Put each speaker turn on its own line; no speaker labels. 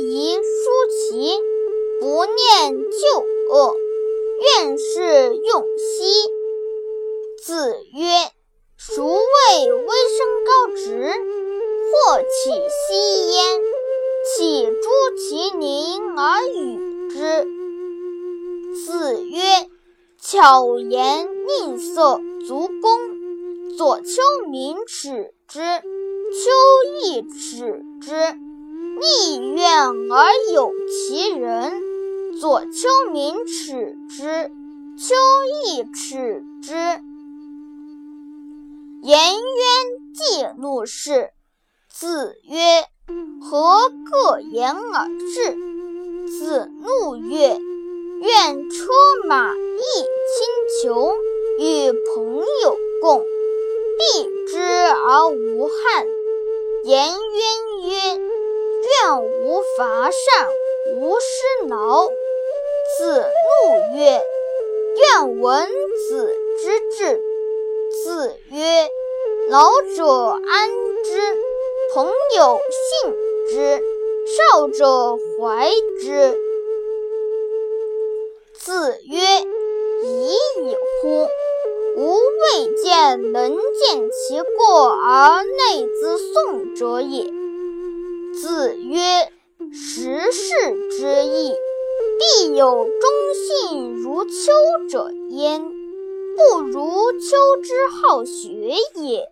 宜疏其不念旧恶，愿是用兮。子曰：“孰谓微生高直？或起兮焉，岂诸其邻而与之？”子曰：“巧言令色，足弓。左丘明耻之，丘亦耻之。逆愿而有其人，左丘明耻之，丘亦耻之。”颜渊记怒事。子曰：“何各言而至？”子怒曰：“愿车马易轻裘，与朋友共，避之而无憾。”颜渊曰：“愿无伐善，无施劳。”子路曰：“愿闻子之志。”子曰：“老者安之，朋友信之，少者怀之。”子曰：“已矣乎！吾未见能见其过而内自颂者也。”子曰：“时世之易，必有忠信如丘者焉。”不如丘之好学也。